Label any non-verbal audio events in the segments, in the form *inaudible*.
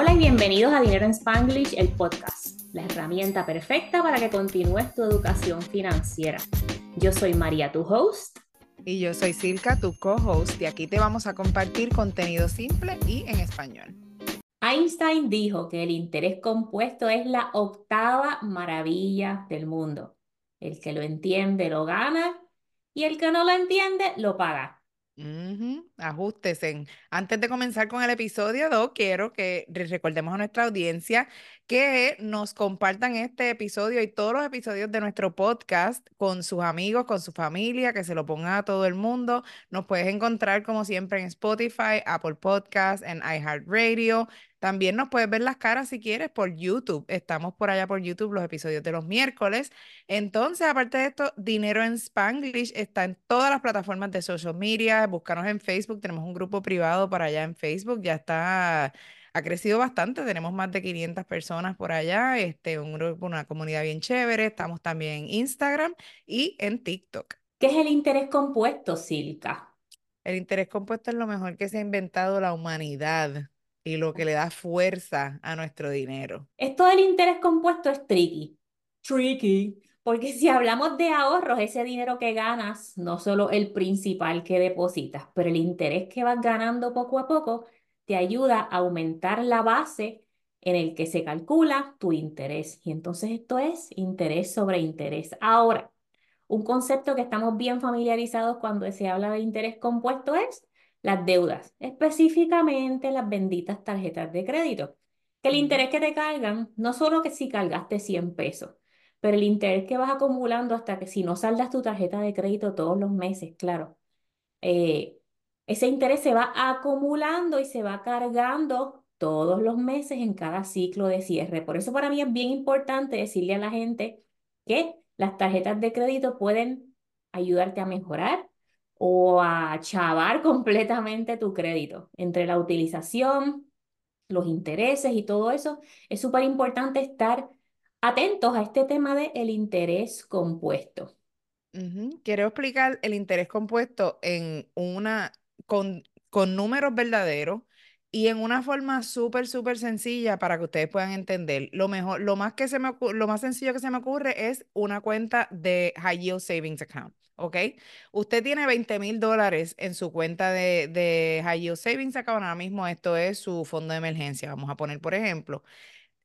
Hola y bienvenidos a Dinero en Spanglish, el podcast, la herramienta perfecta para que continúes tu educación financiera. Yo soy María, tu host. Y yo soy Silka, tu co-host, y aquí te vamos a compartir contenido simple y en español. Einstein dijo que el interés compuesto es la octava maravilla del mundo. El que lo entiende lo gana y el que no lo entiende lo paga. Ajusten. Antes de comenzar con el episodio 2, quiero que recordemos a nuestra audiencia que nos compartan este episodio y todos los episodios de nuestro podcast con sus amigos, con su familia, que se lo pongan a todo el mundo. Nos puedes encontrar como siempre en Spotify, Apple Podcasts, en iHeartRadio, también nos puedes ver las caras si quieres por YouTube. Estamos por allá por YouTube los episodios de los miércoles. Entonces, aparte de esto, Dinero en Spanglish está en todas las plataformas de social media. Búscanos en Facebook. Tenemos un grupo privado para allá en Facebook. Ya está, ha crecido bastante. Tenemos más de 500 personas por allá. Este, un grupo, una comunidad bien chévere. Estamos también en Instagram y en TikTok. ¿Qué es el interés compuesto, Silka? El interés compuesto es lo mejor que se ha inventado la humanidad y lo que le da fuerza a nuestro dinero. Esto del interés compuesto es tricky. Tricky. Porque si hablamos de ahorros, ese dinero que ganas, no solo el principal que depositas, pero el interés que vas ganando poco a poco, te ayuda a aumentar la base en el que se calcula tu interés. Y entonces esto es interés sobre interés. Ahora, un concepto que estamos bien familiarizados cuando se habla de interés compuesto es las deudas, específicamente las benditas tarjetas de crédito. Que el interés que te cargan, no solo que si cargaste 100 pesos, pero el interés que vas acumulando hasta que si no saldas tu tarjeta de crédito todos los meses, claro, eh, ese interés se va acumulando y se va cargando todos los meses en cada ciclo de cierre. Por eso para mí es bien importante decirle a la gente que las tarjetas de crédito pueden ayudarte a mejorar o a chavar *laughs* completamente tu crédito. Entre la utilización, los intereses y todo eso, es súper importante estar atentos a este tema del el interés compuesto. Quiero explicar el interés compuesto en una, con, con números verdaderos y en una forma súper, súper sencilla para que ustedes puedan entender. Lo mejor, lo más que se me lo más sencillo que se me ocurre es una cuenta de High Yield Savings Account. ¿ok? Usted tiene 20 mil dólares en su cuenta de, de High Yield Savings Account. Ahora mismo esto es su fondo de emergencia. Vamos a poner, por ejemplo,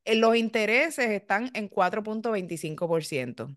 eh, los intereses están en 4.25%.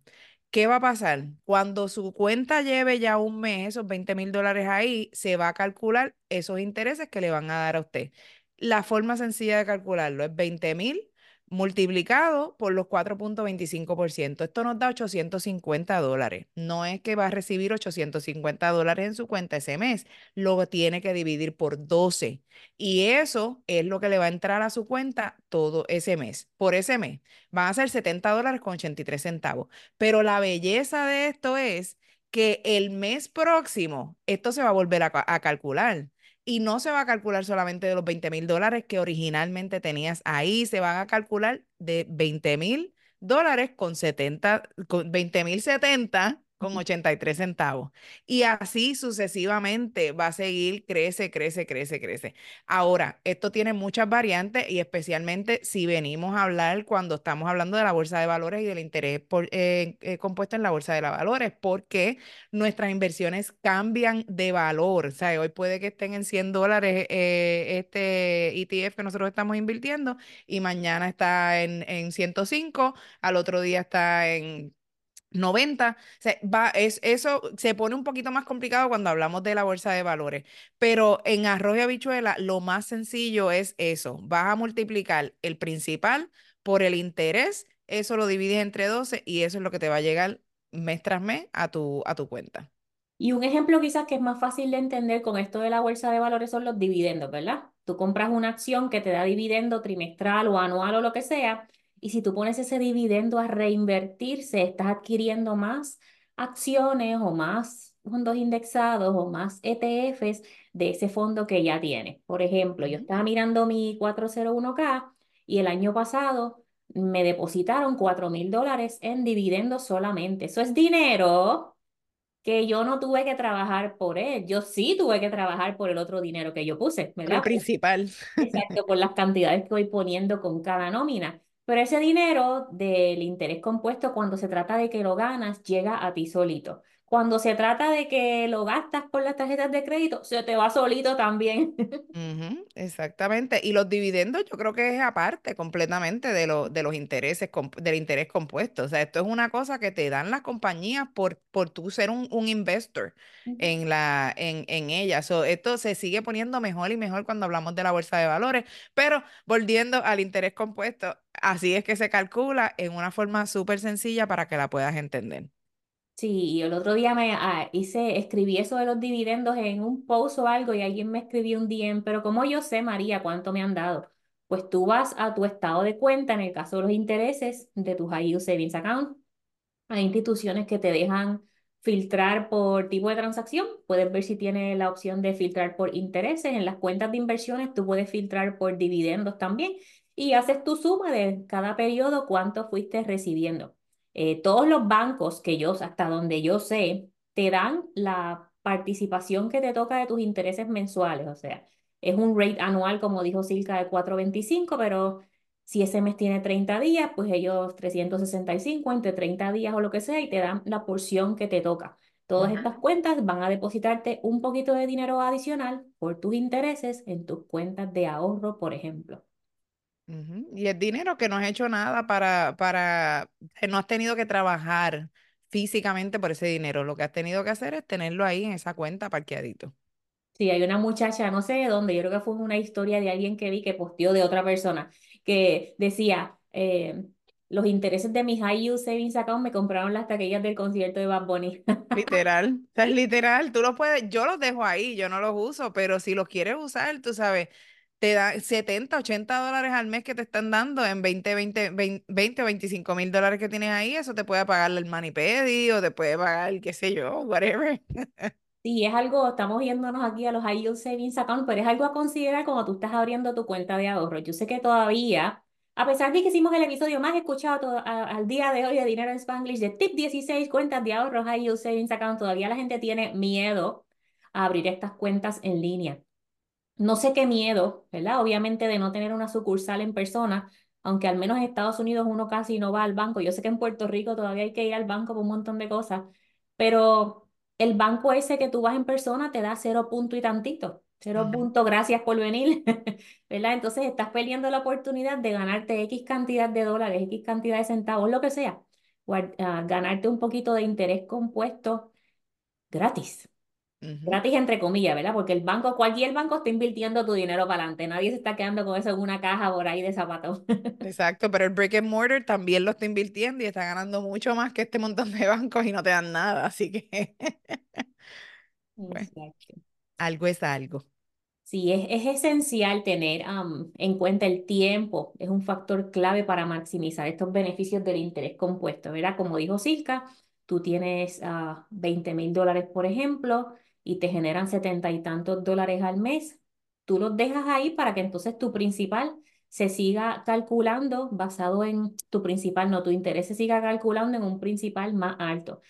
¿Qué va a pasar? Cuando su cuenta lleve ya un mes, esos 20 mil dólares ahí, se va a calcular esos intereses que le van a dar a usted. La forma sencilla de calcularlo es 20 mil multiplicado por los 4.25%. Esto nos da 850 dólares. No es que va a recibir 850 dólares en su cuenta ese mes, lo tiene que dividir por 12. Y eso es lo que le va a entrar a su cuenta todo ese mes. Por ese mes van a ser 70 dólares con 83 centavos. Pero la belleza de esto es que el mes próximo esto se va a volver a, a calcular y no se va a calcular solamente de los 20 mil dólares que originalmente tenías ahí, se van a calcular de 20 mil dólares con 70, con 20 mil 70 con 83 centavos. Y así sucesivamente va a seguir, crece, crece, crece, crece. Ahora, esto tiene muchas variantes y especialmente si venimos a hablar cuando estamos hablando de la bolsa de valores y del interés por, eh, eh, compuesto en la bolsa de valores, porque nuestras inversiones cambian de valor. O sea, hoy puede que estén en 100 dólares eh, este ETF que nosotros estamos invirtiendo y mañana está en, en 105, al otro día está en 90, va, es, eso se pone un poquito más complicado cuando hablamos de la bolsa de valores, pero en arroz y habichuela lo más sencillo es eso, vas a multiplicar el principal por el interés, eso lo divides entre 12 y eso es lo que te va a llegar mes tras mes a tu, a tu cuenta. Y un ejemplo quizás que es más fácil de entender con esto de la bolsa de valores son los dividendos, ¿verdad? Tú compras una acción que te da dividendo trimestral o anual o lo que sea y si tú pones ese dividendo a reinvertirse, estás adquiriendo más acciones o más fondos indexados o más ETFs de ese fondo que ya tienes. Por ejemplo, yo estaba mirando mi 401k y el año pasado me depositaron 4 mil dólares en dividendos solamente. Eso es dinero que yo no tuve que trabajar por él, yo sí tuve que trabajar por el otro dinero que yo puse, Por el ¿verdad? principal. Exacto, por las cantidades que voy poniendo con cada nómina. Pero ese dinero del interés compuesto, cuando se trata de que lo ganas, llega a ti solito. Cuando se trata de que lo gastas por las tarjetas de crédito, se te va solito también. *laughs* Ujú, exactamente. Y los dividendos yo creo que es aparte completamente de, lo- de los intereses, del interés compuesto. O sea, esto es una cosa que te dan las compañías por, por tú ser un, un investor en la, en, en ellas. So, esto se sigue poniendo mejor y mejor cuando hablamos de la bolsa de valores. Pero volviendo al interés compuesto, así es que se calcula en una forma súper sencilla para que la puedas entender. Sí, y el otro día me ah, hice, escribí eso de los dividendos en un post o algo y alguien me escribió un DM, pero como yo sé, María, cuánto me han dado? Pues tú vas a tu estado de cuenta, en el caso de los intereses de tu High Savings Account, Hay instituciones que te dejan filtrar por tipo de transacción. Puedes ver si tiene la opción de filtrar por intereses. En las cuentas de inversiones tú puedes filtrar por dividendos también y haces tu suma de cada periodo cuánto fuiste recibiendo. Eh, todos los bancos que yo, hasta donde yo sé, te dan la participación que te toca de tus intereses mensuales. O sea, es un rate anual, como dijo Silka, de 4.25, pero si ese mes tiene 30 días, pues ellos 365 entre 30 días o lo que sea y te dan la porción que te toca. Todas estas cuentas van a depositarte un poquito de dinero adicional por tus intereses en tus cuentas de ahorro, por ejemplo. Ujú. Y es dinero que no has hecho nada para, para, no has tenido que trabajar físicamente por ese dinero. Lo que has tenido que hacer es tenerlo ahí en esa cuenta parqueadito. Sí, hay una muchacha, no sé de dónde, yo creo que fue una historia de alguien que vi que posteó de otra persona, que decía, eh, los intereses de mi High Yield Savings Account me compraron las taquillas del concierto de Bad Bunny. *laughs* Literal, o sea, es literal, tú los puedes, yo los dejo ahí, yo no los uso, pero si los quieres usar, tú sabes, te da 70, 80 dólares al mes que te están dando en 20, 20, 20, 20 o 25 mil dólares que tienes ahí, eso te puede pagar el Manipedi o te puede pagar, qué sé yo, whatever. Sí, es algo, estamos yéndonos aquí a los high yield savings account, pero es algo a considerar cuando tú estás abriendo tu cuenta de ahorro. Yo sé que todavía, a pesar de que hicimos el episodio más escuchado al día de hoy de Dinero en Spanglish, de Tip 16 cuentas de ahorro high yield savings account, todavía la gente tiene miedo a abrir estas cuentas en línea. No sé qué miedo, ¿verdad? Obviamente de no tener una sucursal en persona, aunque al menos en Estados Unidos uno casi no va al banco. Yo sé que en Puerto Rico todavía hay que ir al banco por un montón de cosas, pero el banco ese que tú vas en persona te da cero punto y tantito. Cero punto, gracias por venir, *laughs* ¿verdad? Entonces estás perdiendo la oportunidad de ganarte X cantidad de dólares, X cantidad de centavos, lo que sea, ah, ganarte un poquito de interés compuesto gratis. Gratis entre comillas, ¿verdad? Porque el banco, cualquier banco está invirtiendo tu dinero para adelante. Nadie se está quedando con eso en una caja por ahí de zapatos. *laughs* Exacto, pero el brick and mortar también lo está invirtiendo y está ganando mucho más que este montón de bancos y no te dan nada, así que, bueno, *laughs* Exacto. algo es algo. Sí, es, es esencial tener am, en cuenta el tiempo. Es un factor clave para maximizar estos beneficios del interés compuesto, ¿verdad? Como dijo Silka, tú tienes ah, 20 mil dólares, por ejemplo, y te generan setenta y tantos dólares al mes. Tú los dejas ahí para que entonces tu principal se siga calculando basado en tu principal, no, tu interés se siga calculando en un principal más alto.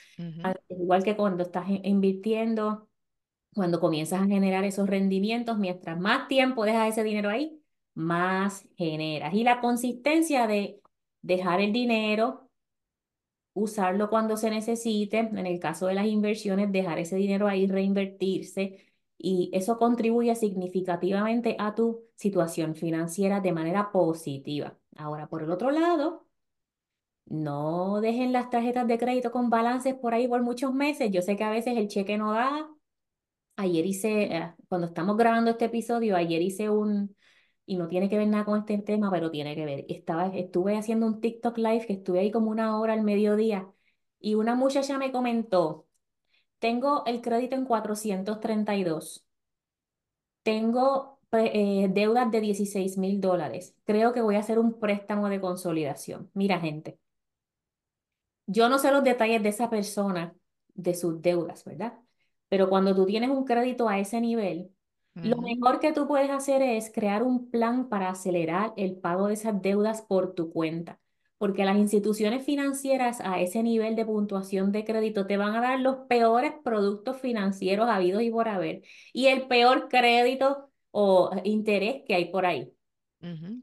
Igual que cuando estás in- invirtiendo. Cuando comienzas a generar esos rendimientos, mientras más tiempo dejas ese dinero ahí, más generas. Y la consistencia de dejar el dinero, usarlo cuando se necesite, en el caso de las inversiones, dejar ese dinero ahí, reinvertirse, y eso contribuye significativamente a tu situación financiera de manera positiva. Ahora, por el otro lado, no dejen las tarjetas de crédito con balances por ahí por muchos meses. Yo sé que a veces el cheque no da Ayer hice, eh, cuando estamos grabando este episodio, ayer hice un, y no tiene que ver nada con este tema, pero tiene que ver. Estaba, estuve haciendo un TikTok live que estuve ahí como una hora al mediodía y una muchacha me comentó, tengo el crédito en 432, tengo pre- eh, deudas de dieciséis mil dólares, creo que voy a hacer un préstamo de consolidación. Mira, gente. Yo no sé los detalles de esa persona, de sus deudas, ¿verdad? Pero cuando tú tienes un crédito a ese nivel, lo mejor que tú puedes hacer es crear un plan para acelerar el pago de esas deudas por tu cuenta. porque las instituciones financieras a ese nivel de puntuación de crédito te van a dar los peores productos financieros habidos y por haber, y el peor crédito o interés que hay por ahí.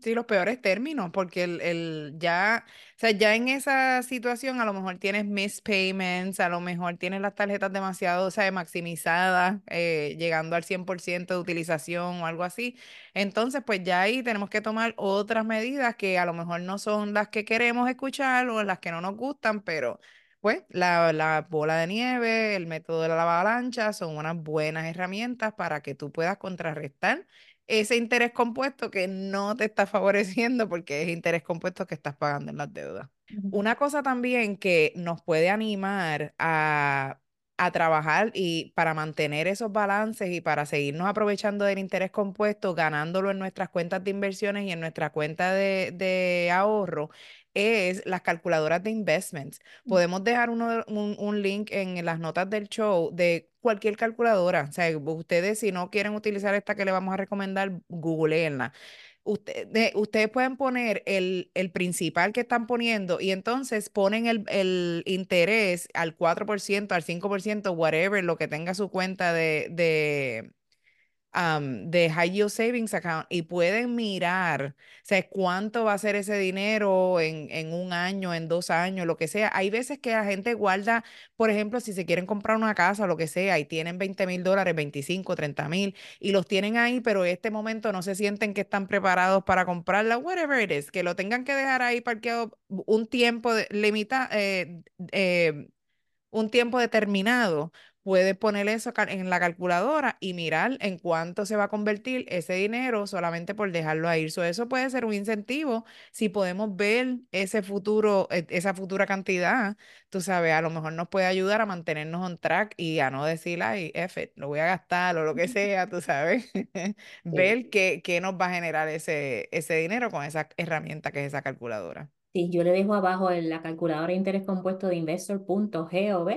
Sí, los peores términos, porque el, el, ya, o sea, ya en esa situación a lo mejor tienes missed payments, a lo mejor tienes las tarjetas demasiado, o sea, maximizadas, eh, llegando al 100% de utilización o algo así. Entonces, pues ya ahí tenemos que tomar otras medidas que a lo mejor no son las que queremos escuchar o las que no nos gustan, pero pues la, la bola de nieve, el método de la avalancha son unas buenas herramientas para que tú puedas contrarrestar ese interés compuesto que no te está *laughs* favoreciendo porque es interés compuesto que estás pagando en las deudas. Una cosa también que nos puede animar a, a trabajar y para mantener esos balances y para seguirnos aprovechando del interés compuesto, ganándolo en nuestras cuentas de inversiones y en nuestra cuenta de, de ahorro, es las calculadoras de investments. Podemos dejar uno, un, un, link en las notas del show de cualquier calculadora. O sea, ustedes si no quieren utilizar esta que le vamos a recomendar, googleenla. Usted, ustedes pueden poner el, el, principal que están poniendo y entonces ponen el, el interés al 4%, al 5%, whatever, lo que tenga su cuenta de, de de High Yield Savings Account y pueden mirar, o sea, cuánto va a ser ese dinero en, en, un año, en dos años, lo que sea. Hay veces que la gente guarda, por ejemplo, si se quieren comprar una casa lo que sea y tienen 20 mil dólares, 25, 30 mil y los tienen ahí, pero en este momento no se sienten que están preparados para comprarla, whatever it is, que lo tengan que dejar ahí parqueado un tiempo limitado, eh, eh, un tiempo determinado puedes poner eso en la calculadora y mirar en cuánto se va a convertir ese dinero solamente por dejarlo ahí. eso puede ser un incentivo si podemos ver ese futuro, e, esa futura cantidad, tú sabes, a lo mejor nos puede ayudar a mantenernos on track y a no decir, ay, F, lo voy a gastar o lo que *laughs* sea, tú sabes, *laughs* ver qué, qué nos va a generar ese, ese dinero con esa herramienta que es esa calculadora. Sí, yo le dejo abajo en la calculadora de interés compuesto de investor.gov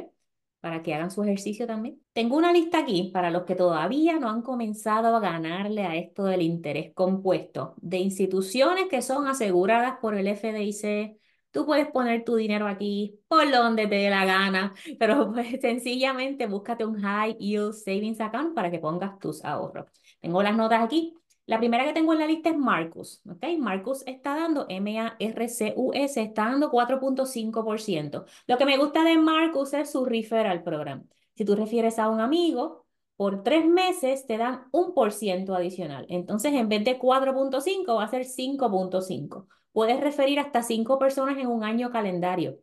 para que hagan su ejercicio también. Tengo una lista aquí para los que todavía no han comenzado a ganarle a esto del interés compuesto, de instituciones que son aseguradas por el FDIC. Tú puedes poner tu dinero aquí por donde te dé la gana, *laughs* pero pues sencillamente búscate un High Yield Savings Account para que pongas tus ahorros. Tengo las notas aquí. La primera que tengo en la lista es Marcus, ¿ok? Marcus está dando, M-A-R-C-U-S, está dando 4.5%. Lo que me gusta de Marcus es su referral program. Si tú refieres a un amigo, por tres meses te dan un por ciento adicional. Entonces, en vez de 4.5, va a ser 5.5. Puedes referir hasta cinco personas en un año calendario.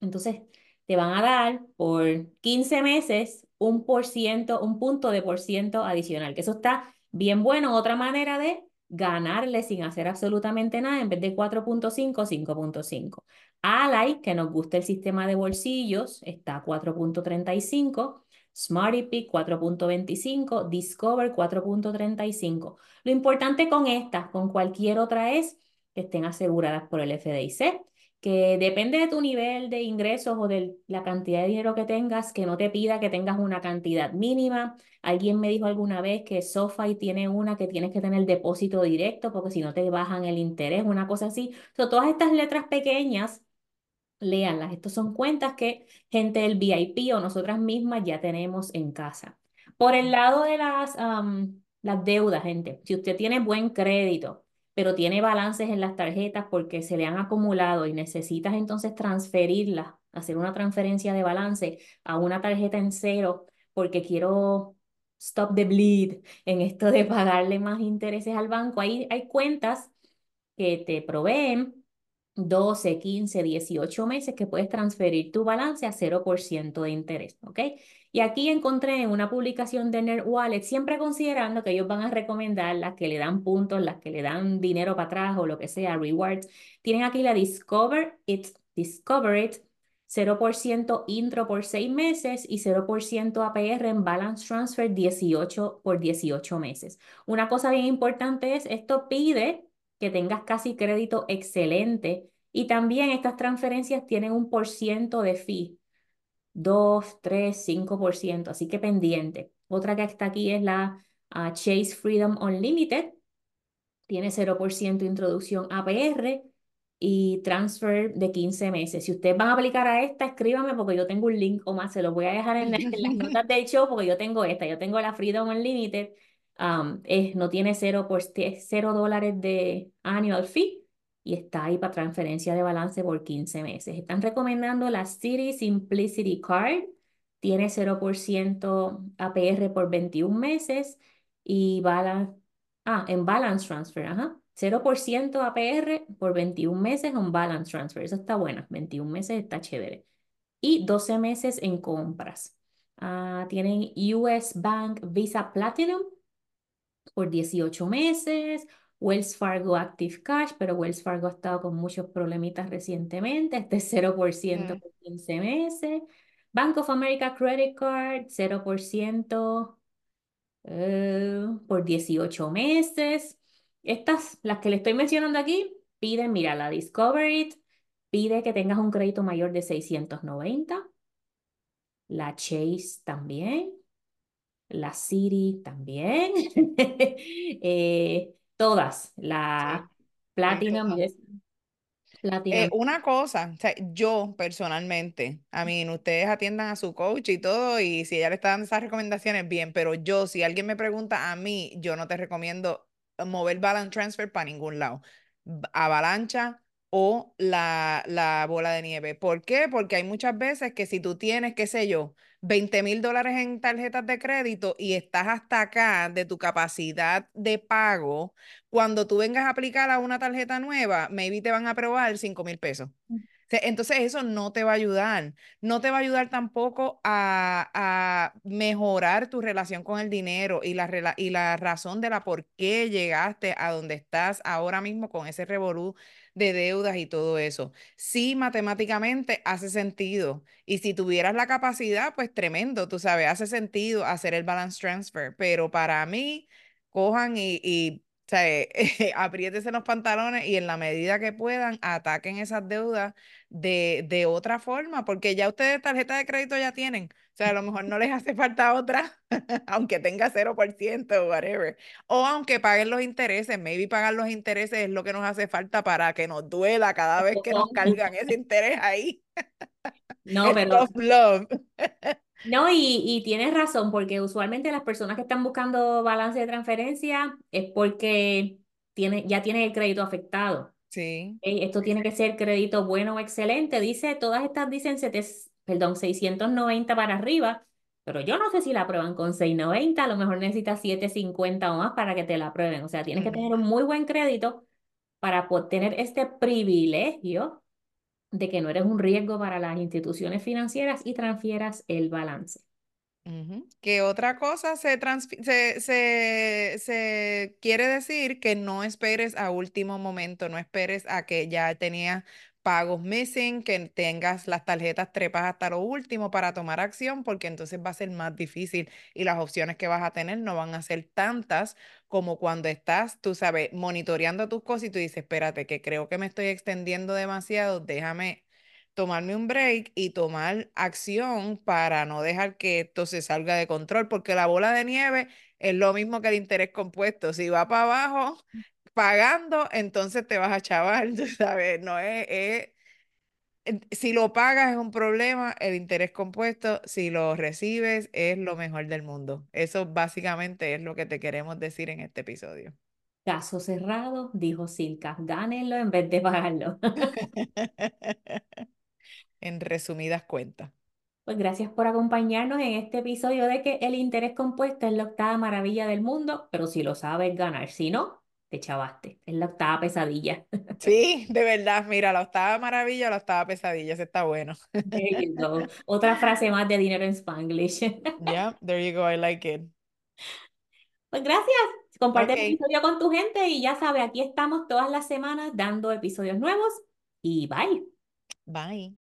Entonces, te van a dar por 15 meses un por ciento, un punto de por ciento adicional, que eso está Bien bueno, otra manera de ganarle sin hacer absolutamente nada, en vez de 4.5, 5.5. Ally, que nos gusta el sistema de bolsillos, está 4.35. Smarty Pick 4.25, Discover 4.35. Lo importante con estas, con cualquier otra es que estén aseguradas por el FDIC que depende de tu nivel de ingresos o de la cantidad de dinero que tengas, que no te pida que tengas una cantidad mínima. Alguien me dijo alguna vez que SoFi tiene una que tienes que tener depósito directo porque si no te bajan el interés, una cosa así. So, todas estas letras pequeñas, léanlas. Estas son cuentas que gente del VIP o nosotras mismas ya tenemos en casa. Por el lado de las, las deudas, gente, si usted tiene buen crédito, pero tiene balances en las tarjetas porque se le han acumulado y necesitas entonces transferirlas, hacer una transferencia de balance a una tarjeta en cero porque quiero stop the bleed en esto de pagarle más intereses al banco. Ahí hay cuentas que te proveen 12, 15, 18 meses que puedes transferir tu balance a 0% de interés, ¿ok? Y aquí encontré una publicación de NerdWallet, siempre considerando que ellos van a recomendar las que le dan puntos, las que le dan dinero para atrás o lo que sea, rewards. Tienen aquí la Discover It, Discover It, 0% intro por 6 meses y 0% APR en balance transfer 18 por 18 meses. Una cosa bien importante es, esto pide que tengas casi crédito excelente y también estas transferencias tienen un por ciento de fee, 2, 3, 5%, así que pendiente. Otra que está aquí es la ah, Chase Freedom Unlimited, tiene 0% introducción APR y transfer de 15 meses. Si ustedes van a aplicar a esta, escríbame porque yo tengo un link o más, se los voy a dejar en, en las *laughs* notas del show porque yo tengo esta, yo tengo la Freedom Unlimited, um, es, no tiene cero, por, cero dólares de annual fee y está ahí para transferencia de balance por 15 meses. Están recomendando la City Simplicity Card, tiene 0% APR por 21 meses y balance, ah, en balance transfer, ajá. 0% APR por 21 meses un balance transfer. Eso está bueno. 21 meses está chévere. Y 12 meses en compras. Ah, tienen US Bank Visa Platinum por 18 meses. Wells Fargo Active Cash, pero Wells Fargo ha estado con muchos problemitas recientemente. Este es 0% por 15 meses. Bank of America Credit Card, 0% eh, por 18 meses. Estas, las que le estoy mencionando aquí, piden, mira, la Discovery pide que tengas un crédito mayor de 690. La Chase también. La City también. *laughs* Eh, todas. La Platinum. Eh, una cosa, yo personalmente, a mí, ustedes atiendan a su coach y todo, y si ella le está dando esas recomendaciones, bien, pero yo, si alguien me pregunta a mí, yo no te recomiendo mover balance transfer para ningún lado. Avalancha o la, la bola de nieve. ¿Por qué? Porque hay muchas veces que si tú tienes, qué sé yo, 20 mil dólares en tarjetas de crédito y estás hasta acá de tu capacidad de pago, cuando tú vengas a aplicar a una tarjeta nueva, maybe te van a aprobar 5 mil pesos. Entonces eso no te va a ayudar. No te va a ayudar tampoco a, a mejorar tu relación con el dinero y la, y la razón de la por qué llegaste a donde estás ahora mismo con ese revolú de deudas y todo eso. Sí, matemáticamente hace sentido. Y si tuvieras la capacidad, pues tremendo, tú sabes, hace sentido hacer el balance transfer. Pero para mí, cojan y o sea, *laughs* apriétese los pantalones y en la medida que puedan, ataquen esas deudas de, de otra forma, porque ya ustedes tarjeta de crédito ya tienen. O sea, a lo mejor no les hace *laughs* falta otra, *laughs* aunque tenga 0% o whatever. O aunque paguen los intereses, maybe pagar los intereses es lo que nos hace falta para que nos duela cada vez que nos cargan ese interés ahí. No, pero... love. No, y, y, tienes razón, porque usualmente las personas que están buscando balance de transferencia es porque tiene, ya tienen el crédito afectado. Sí. Esto tiene que ser crédito bueno o excelente. Dice, todas estas dicen, perdón, 690 para arriba, pero yo no sé si la aprueban con 690, a lo mejor necesitas 750 o más para que te la aprueben. O sea, tienes que tener un muy buen crédito para tener este privilegio de que no eres un riesgo para las instituciones financieras y transfieras el balance. Que otra cosa se, se, se, se, quiere decir que no esperes a último momento, no esperes a que ya tenías pagos missing, que tengas las tarjetas trepas hasta lo último para tomar acción, porque entonces va a ser más difícil y las opciones que vas a tener no van a ser tantas como cuando estás, tú sabes, monitoreando tus cosas y tú dices, espérate, que creo que me estoy extendiendo demasiado, déjame tomarme un break y tomar acción para no dejar que esto se salga de control, porque la bola de nieve es lo mismo que el interés compuesto. Si va para abajo, pagando, entonces te vas a chaval, *laughs* tú sabes, no es, si lo pagas es un problema, el interés compuesto, si lo recibes es lo mejor del mundo. Eso básicamente es lo que te queremos decir en este episodio. Caso cerrado, dijo Silka, gánenlo en vez de pagarlo. *laughs* en resumidas cuentas. Pues gracias por acompañarnos en este episodio de que el interés compuesto es la octava maravilla del mundo, pero si lo sabes ganar, si no, te chavaste. Es la octava pesadilla. *laughs* Sí, de verdad. Mira, la octava maravilla, la octava pesadilla. Ese está bueno. *laughs* Otra frase más de dinero en Spanglish. Yeah, there you go. I like it. Pues gracias. Comparte el episodio con tu gente y ya sabes, aquí estamos todas las semanas dando episodios nuevos y bye. Bye.